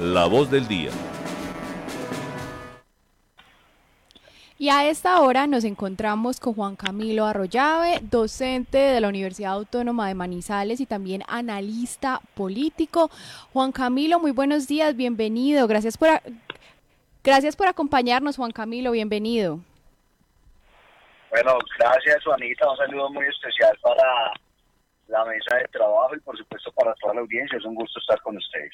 La voz del día. Y a esta hora nos encontramos con Juan Camilo Arroyave, docente de la Universidad Autónoma de Manizales y también analista político. Juan Camilo, muy buenos días, bienvenido. Gracias por, gracias por acompañarnos, Juan Camilo, bienvenido. Bueno, gracias Juanita, un saludo muy especial para la mesa de trabajo y por supuesto para toda la audiencia. Es un gusto estar con ustedes.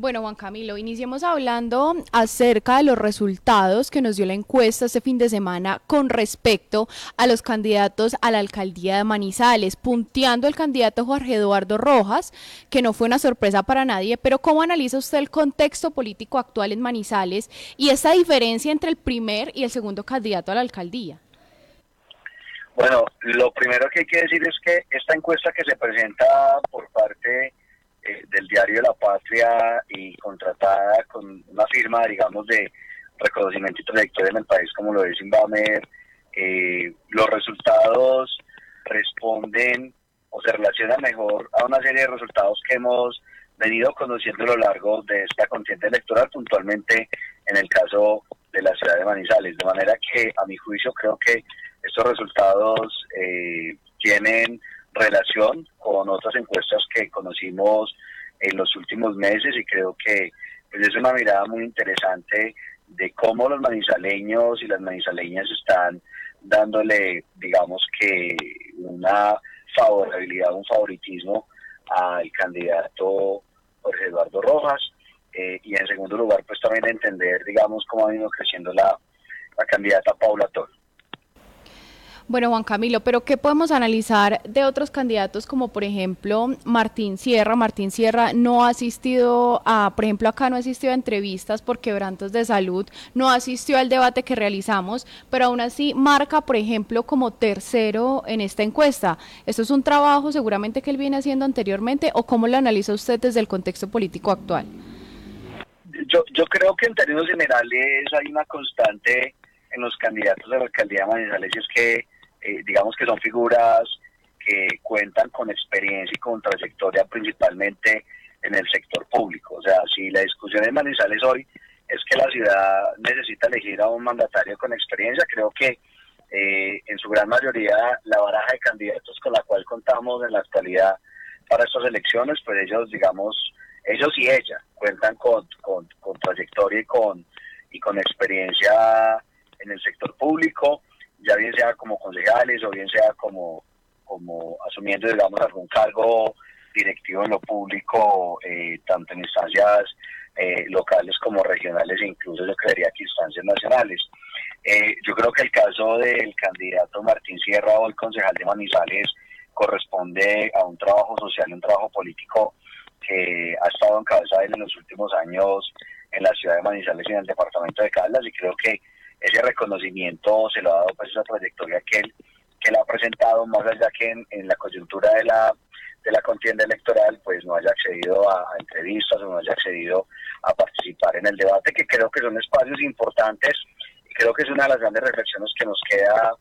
Bueno, Juan Camilo, iniciemos hablando acerca de los resultados que nos dio la encuesta este fin de semana con respecto a los candidatos a la alcaldía de Manizales, punteando el candidato Jorge Eduardo Rojas, que no fue una sorpresa para nadie, pero ¿cómo analiza usted el contexto político actual en Manizales y esa diferencia entre el primer y el segundo candidato a la alcaldía? Bueno, lo primero que hay que decir es que esta encuesta que se presenta por parte eh, del diario La Patria y contratada con una firma, digamos, de reconocimiento y trayectoria en el país como lo es Invamer, eh, los resultados responden o se relacionan mejor a una serie de resultados que hemos venido conociendo a lo largo de esta contienda electoral, puntualmente en el caso de la ciudad de Manizales. De manera que, a mi juicio, creo que estos resultados eh, tienen relación con otras encuestas que conocimos en los últimos meses y creo que pues, es una mirada muy interesante de cómo los manizaleños y las manizaleñas están dándole, digamos que, una favorabilidad, un favoritismo al candidato Jorge Eduardo Rojas. Eh, y en segundo lugar, pues también entender, digamos, cómo ha venido creciendo la, la candidata Paula Toro. Bueno, Juan Camilo, pero ¿qué podemos analizar de otros candidatos como por ejemplo Martín Sierra? Martín Sierra no ha asistido a, por ejemplo, acá no ha asistido a entrevistas por quebrantos de salud, no asistió al debate que realizamos, pero aún así marca, por ejemplo, como tercero en esta encuesta. ¿Esto es un trabajo seguramente que él viene haciendo anteriormente o cómo lo analiza usted desde el contexto político actual? Yo, yo creo que en términos generales hay una constante en los candidatos a la alcaldía de Manizales y es que eh, digamos que son figuras que cuentan con experiencia y con trayectoria principalmente en el sector público. O sea, si la discusión en Manizales hoy es que la ciudad necesita elegir a un mandatario con experiencia, creo que eh, en su gran mayoría la baraja de candidatos con la cual contamos en la actualidad para estas elecciones, pues ellos, digamos, ellos y ella cuentan con, con, trayectoria y con, y con experiencia en el sector público ya bien sea como concejales o bien sea como, como asumiendo, digamos, algún cargo directivo en lo público, eh, tanto en instancias eh, locales como regionales e incluso yo creería que instancias nacionales. Eh, yo creo que el caso del candidato Martín Sierra, hoy concejal de Manizales, corresponde a un trabajo social, un trabajo político que ha estado en cabeza él en los últimos años en la ciudad de Manizales y en el departamento de Caldas y creo que ese reconocimiento se lo ha dado pues esa trayectoria que él, que él ha presentado, más allá que en, la coyuntura de la, de la contienda electoral, pues no haya accedido a, entrevistas o no haya accedido a participar en el debate, que creo que son espacios importantes y creo que es una de las grandes reflexiones que nos queda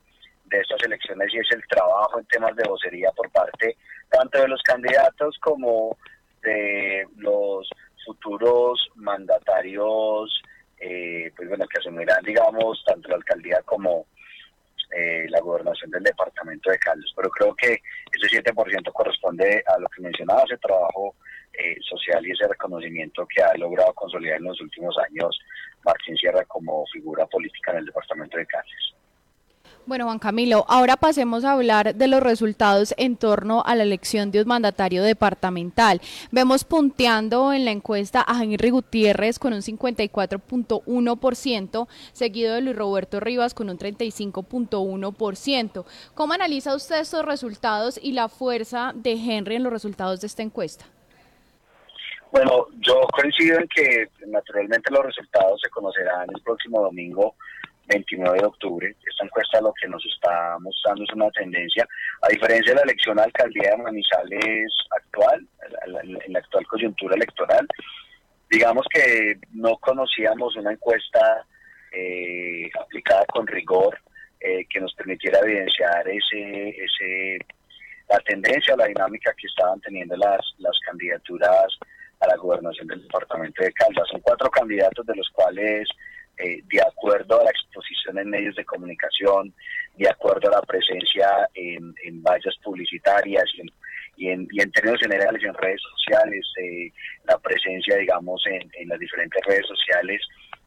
de estas elecciones y es el trabajo en temas de vocería por parte tanto de los candidatos como de los futuros mandatarios eh, pues bueno, que asumirán, digamos, tanto la alcaldía como eh, la gobernación del departamento de Caldas. Pero creo que ese 7% corresponde a lo que mencionaba, ese trabajo eh, social y ese reconocimiento que ha logrado consolidar en los últimos años Martín Sierra como figura política en el departamento de Caldas. Bueno, Juan Camilo, ahora pasemos a hablar de los resultados en torno a la elección de un mandatario departamental. Vemos punteando en la encuesta a Henry Gutiérrez con un 54.1%, seguido de Luis Roberto Rivas con un 35.1%. ¿Cómo analiza usted estos resultados y la fuerza de Henry en los resultados de esta encuesta? Bueno, yo coincido en que naturalmente los resultados se conocerán el próximo domingo 29 de octubre. Esta encuesta lo que nos está mostrando es una tendencia, a diferencia de la elección a alcaldía de Manizales actual, en la actual coyuntura electoral, digamos que no conocíamos una encuesta eh, aplicada con rigor eh, que nos permitiera evidenciar ese, ese, la tendencia, la dinámica que estaban teniendo las, las candidaturas a la gobernación del departamento de Caldas. Son cuatro candidatos de los cuales, eh, de acuerdo a la exposición en medios de comunicación, de acuerdo a la presencia en, vallas publicitarias y en, y en, términos generales en redes sociales, eh, la presencia, digamos, en, las diferentes redes sociales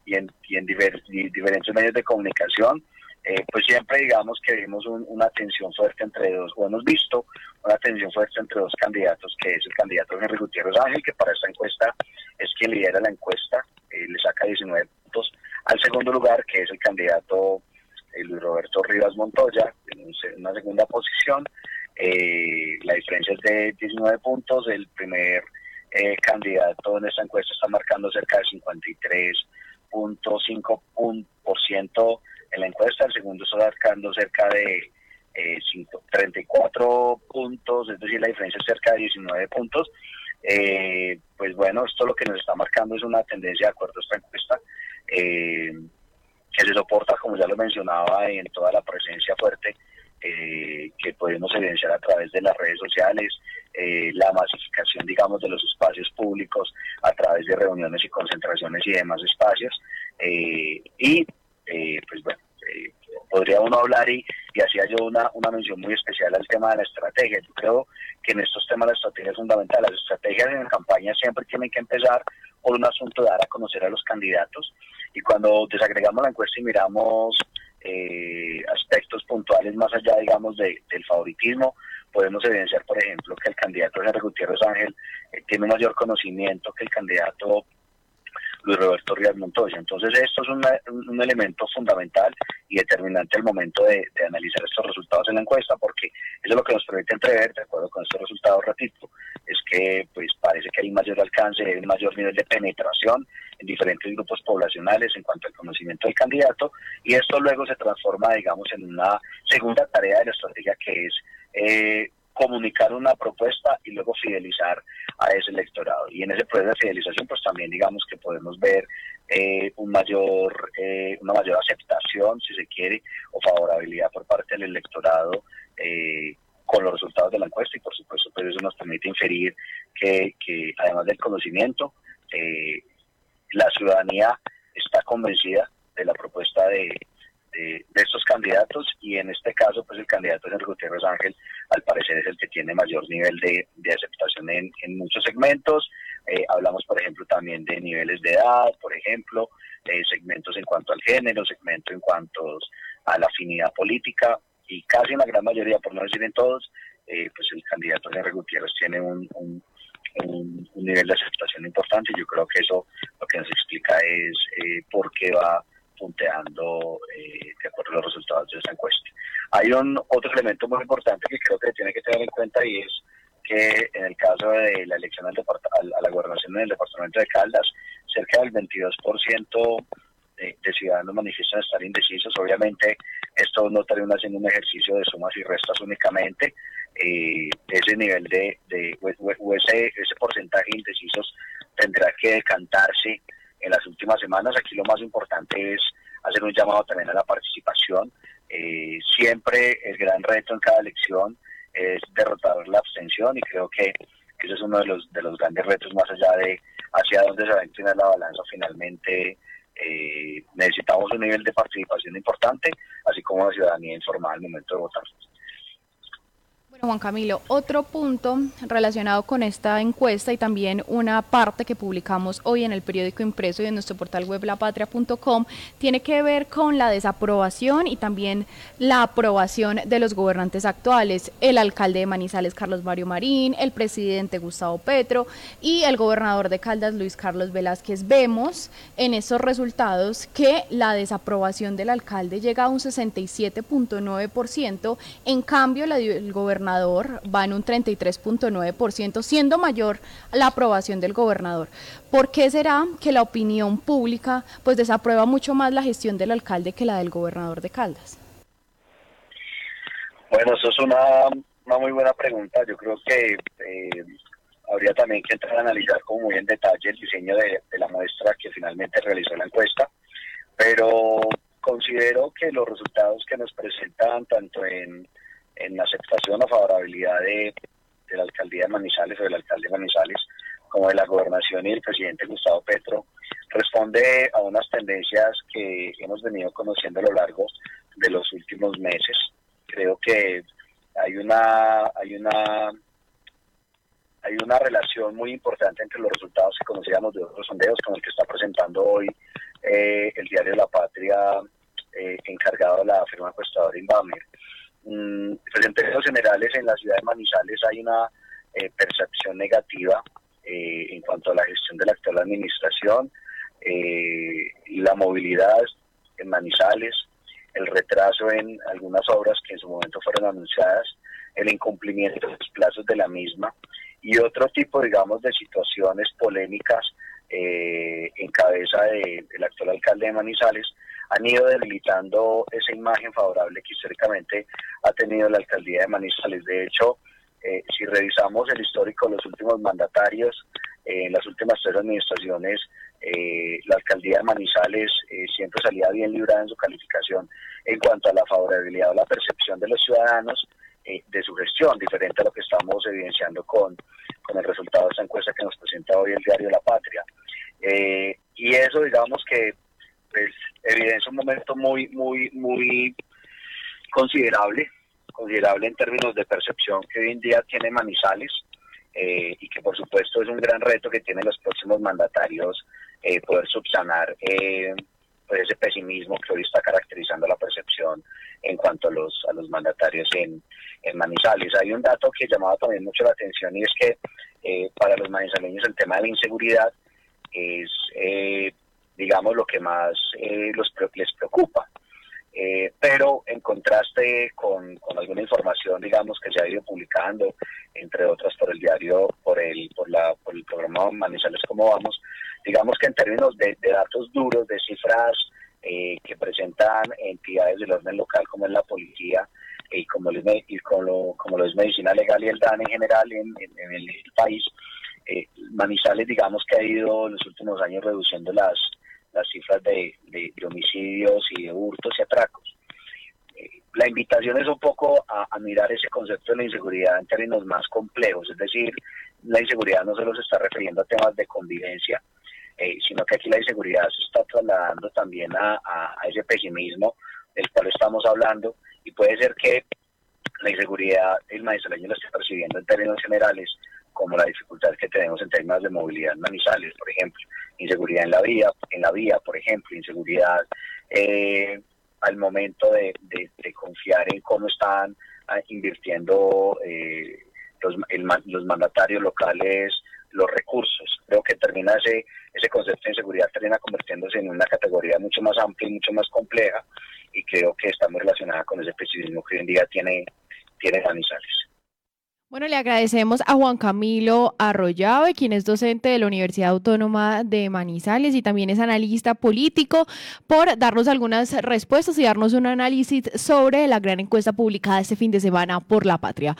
y en, y en diferentes medios de comunicación, eh, pues siempre digamos que vimos una tensión fuerte entre dos, o hemos visto una tensión fuerte entre dos candidatos, que es el candidato Henry Gutiérrez Ángel, que para esta encuesta es quien lidera la encuesta, eh, le saca 19 puntos, al segundo lugar, que es el candidato eh, Luis Roberto Rivas Montoya, en una segunda posición, la diferencia es de 19 puntos, el primer candidato en esta encuesta está marcando cerca de 53.5% en la encuesta, el segundo está marcando cerca de 34 eh, puntos, es decir, la diferencia es cerca de 19 puntos. Eh, pues bueno, esto lo que nos está marcando es una tendencia de acuerdo a esta encuesta eh, que se soporta, como ya lo mencionaba, en toda la presencia fuerte que podemos evidenciar a través de las redes sociales, la masificación, digamos, de los espacios públicos a través de reuniones y concentraciones y demás espacios. y eh, pues bueno, eh, podría uno hablar y, y hacía yo una, una mención muy especial al tema de la estrategia. Yo creo en estos temas la estrategia es fundamental. Las estrategias en campaña siempre tienen que empezar por un asunto de dar a conocer a los candidatos y cuando desagregamos la encuesta y miramos eh, aspectos puntuales más allá, digamos, del favoritismo, podemos evidenciar, por ejemplo, que el candidato Henry Gutiérrez Ángel tiene un mayor conocimiento que el candidato Luis Roberto Ríos Montoya. Entonces esto es un elemento fundamental y determinante al momento de, analizar estos resultados en la encuesta, porque eso es lo que nos permite entrever, de acuerdo con estos resultados, ratito, es que pues parece que hay mayor alcance, hay un mayor nivel de penetración en diferentes grupos poblacionales en cuanto al conocimiento del candidato, y esto luego se transforma, digamos, en una segunda tarea de la estrategia que es eh, comunicar una propuesta y luego fidelizar a ese electorado. Y en ese proceso de fidelización, pues también digamos que podemos ver eh, un mayor, eh, una mayor aceptación, si se quiere, o favorabilidad por parte del electorado eh, con los resultados de la encuesta y por supuesto pues eso nos permite inferir que, que además del conocimiento, la ciudadanía está convencida de la propuesta de, de, estos candidatos y en este caso pues el candidato Enrique Gutiérrez Ángel al parecer es el que tiene mayor nivel de, aceptación en, muchos segmentos. Eh, hablamos por ejemplo también de niveles de edad, por ejemplo, eh, segmentos en cuanto al género, segmentos en cuanto a la afinidad política y casi en la gran mayoría, por no decir en todos, eh, pues el candidato Enrique Gutiérrez tiene un, un, nivel de aceptación importante. Yo creo que eso lo que nos explica es por qué va punteando eh, de acuerdo a los resultados de esa encuesta. Un otro elemento muy importante que creo que tiene que tener en cuenta y es que en el caso de la elección al a la gobernación en el departamento de Caldas, cerca del 22% de, de, ciudadanos manifiestan estar indecisos. Obviamente, esto no termina siendo un ejercicio de sumas y restas únicamente. Eh, ese nivel de, de o ese, ese porcentaje de indecisos tendrá que decantarse en las últimas semanas. Aquí lo más importante es hacer un llamado también a la participación. Eh, siempre el gran reto en cada elección es derrotar la abstención y creo que ese es uno de los, de los grandes retos más allá de hacia dónde se va a inclinar la balanza finalmente. Eh, necesitamos un nivel de participación importante, así como la ciudadanía informada al momento de votar. Juan Camilo, otro punto relacionado con esta encuesta y también una parte que publicamos hoy en el periódico impreso y en nuestro portal web lapatria.com tiene que ver con la desaprobación y también la aprobación de los gobernantes actuales, el alcalde de Manizales Carlos Mario Marín, el presidente Gustavo Petro y el gobernador de Caldas Luis Carlos Velázquez. Vemos en esos resultados que la desaprobación del alcalde llega a un 67.9%, en cambio la del gobernador va en un 33.9%, siendo mayor la aprobación del gobernador. ¿Por qué será que la opinión pública pues desaprueba mucho más la gestión del alcalde que la del gobernador de Caldas? Bueno, eso es una, una muy buena pregunta. Yo creo que eh, habría también que entrar a analizar como muy en detalle el diseño de, de la muestra que finalmente realizó la encuesta, pero considero que los resultados que nos presentan tanto en en la aceptación o favorabilidad de, la alcaldía de Manizales o del alcalde de Manizales, como de la gobernación y el presidente Gustavo Petro, responde a unas tendencias que hemos venido conociendo a lo largo de los últimos meses. Creo que hay una, hay una hay una relación muy importante entre los resultados que conocíamos de otros sondeos, como el que está presentando hoy eh, el diario La Patria, eh, encargado de la firma encuestadora Inbamer. Mm, pues en términos generales, en la ciudad de Manizales hay una eh, percepción negativa en cuanto a la gestión de la actual administración, la movilidad en Manizales, el retraso en algunas obras que en su momento fueron anunciadas, el incumplimiento de los plazos de la misma y otro tipo, digamos, de situaciones polémicas eh, en cabeza del actual alcalde de Manizales han ido debilitando esa imagen favorable que históricamente ha tenido la alcaldía de Manizales. De hecho, eh, si revisamos el histórico de los últimos mandatarios, eh, en las últimas tres administraciones, la alcaldía de Manizales siempre salía bien librada en su calificación en cuanto a la favorabilidad o la percepción de los ciudadanos eh, de su gestión, diferente a lo que estamos evidenciando con, con el resultado de esta encuesta que nos presenta hoy el diario La Patria. Eh, y eso, digamos que pues, evidencia un momento muy, muy, muy considerable, considerable en términos de percepción que hoy en día tiene Manizales eh, y que por supuesto es un gran reto que tienen los próximos mandatarios poder subsanar ese pesimismo que hoy está caracterizando la percepción en cuanto a los, a los mandatarios en, en Manizales. Hay un dato que llamaba también mucho la atención y es que eh, para los manizaleños el tema de la inseguridad es, eh, digamos, lo que más eh, los, les preocupa. pero en contraste con, con, alguna información, digamos, que se ha ido publicando, entre otras por el diario, por el, por la, por el programa Manizales Cómo Vamos, digamos que en términos de, datos duros, de cifras eh, que presentan entidades del orden local como es la policía y como, lo, y como, como lo es Medicina Legal y el DAN en general en, el, país, eh, Manizales digamos que ha ido en los últimos años reduciendo las, las cifras de, homicidios y de hurtos y atracos. Eh, la invitación es un poco a, a, mirar ese concepto de la inseguridad en términos más complejos, es decir, la inseguridad no solo se está refiriendo a temas de convivencia, eh, sino que aquí la inseguridad se está trasladando también a, ese pesimismo del cual estamos hablando y puede ser que la inseguridad el maizaleño lo esté percibiendo en términos generales como la dificultad que tenemos en términos de movilidad manizales, por ejemplo, inseguridad en la vía, en la vía, por ejemplo, inseguridad eh, al momento de, confiar en cómo están ah, invirtiendo eh, los, los mandatarios locales los recursos. Creo que termina ese, ese concepto de inseguridad termina convirtiéndose en una categoría mucho más amplia y mucho más compleja y creo que está muy relacionada con ese pesimismo que hoy en día tiene, tiene Manizales. Bueno, le agradecemos a Juan Camilo Arroyave, quien es docente de la Universidad Autónoma de Manizales y también es analista político, por darnos algunas respuestas y darnos un análisis sobre la gran encuesta publicada este fin de semana por La Patria.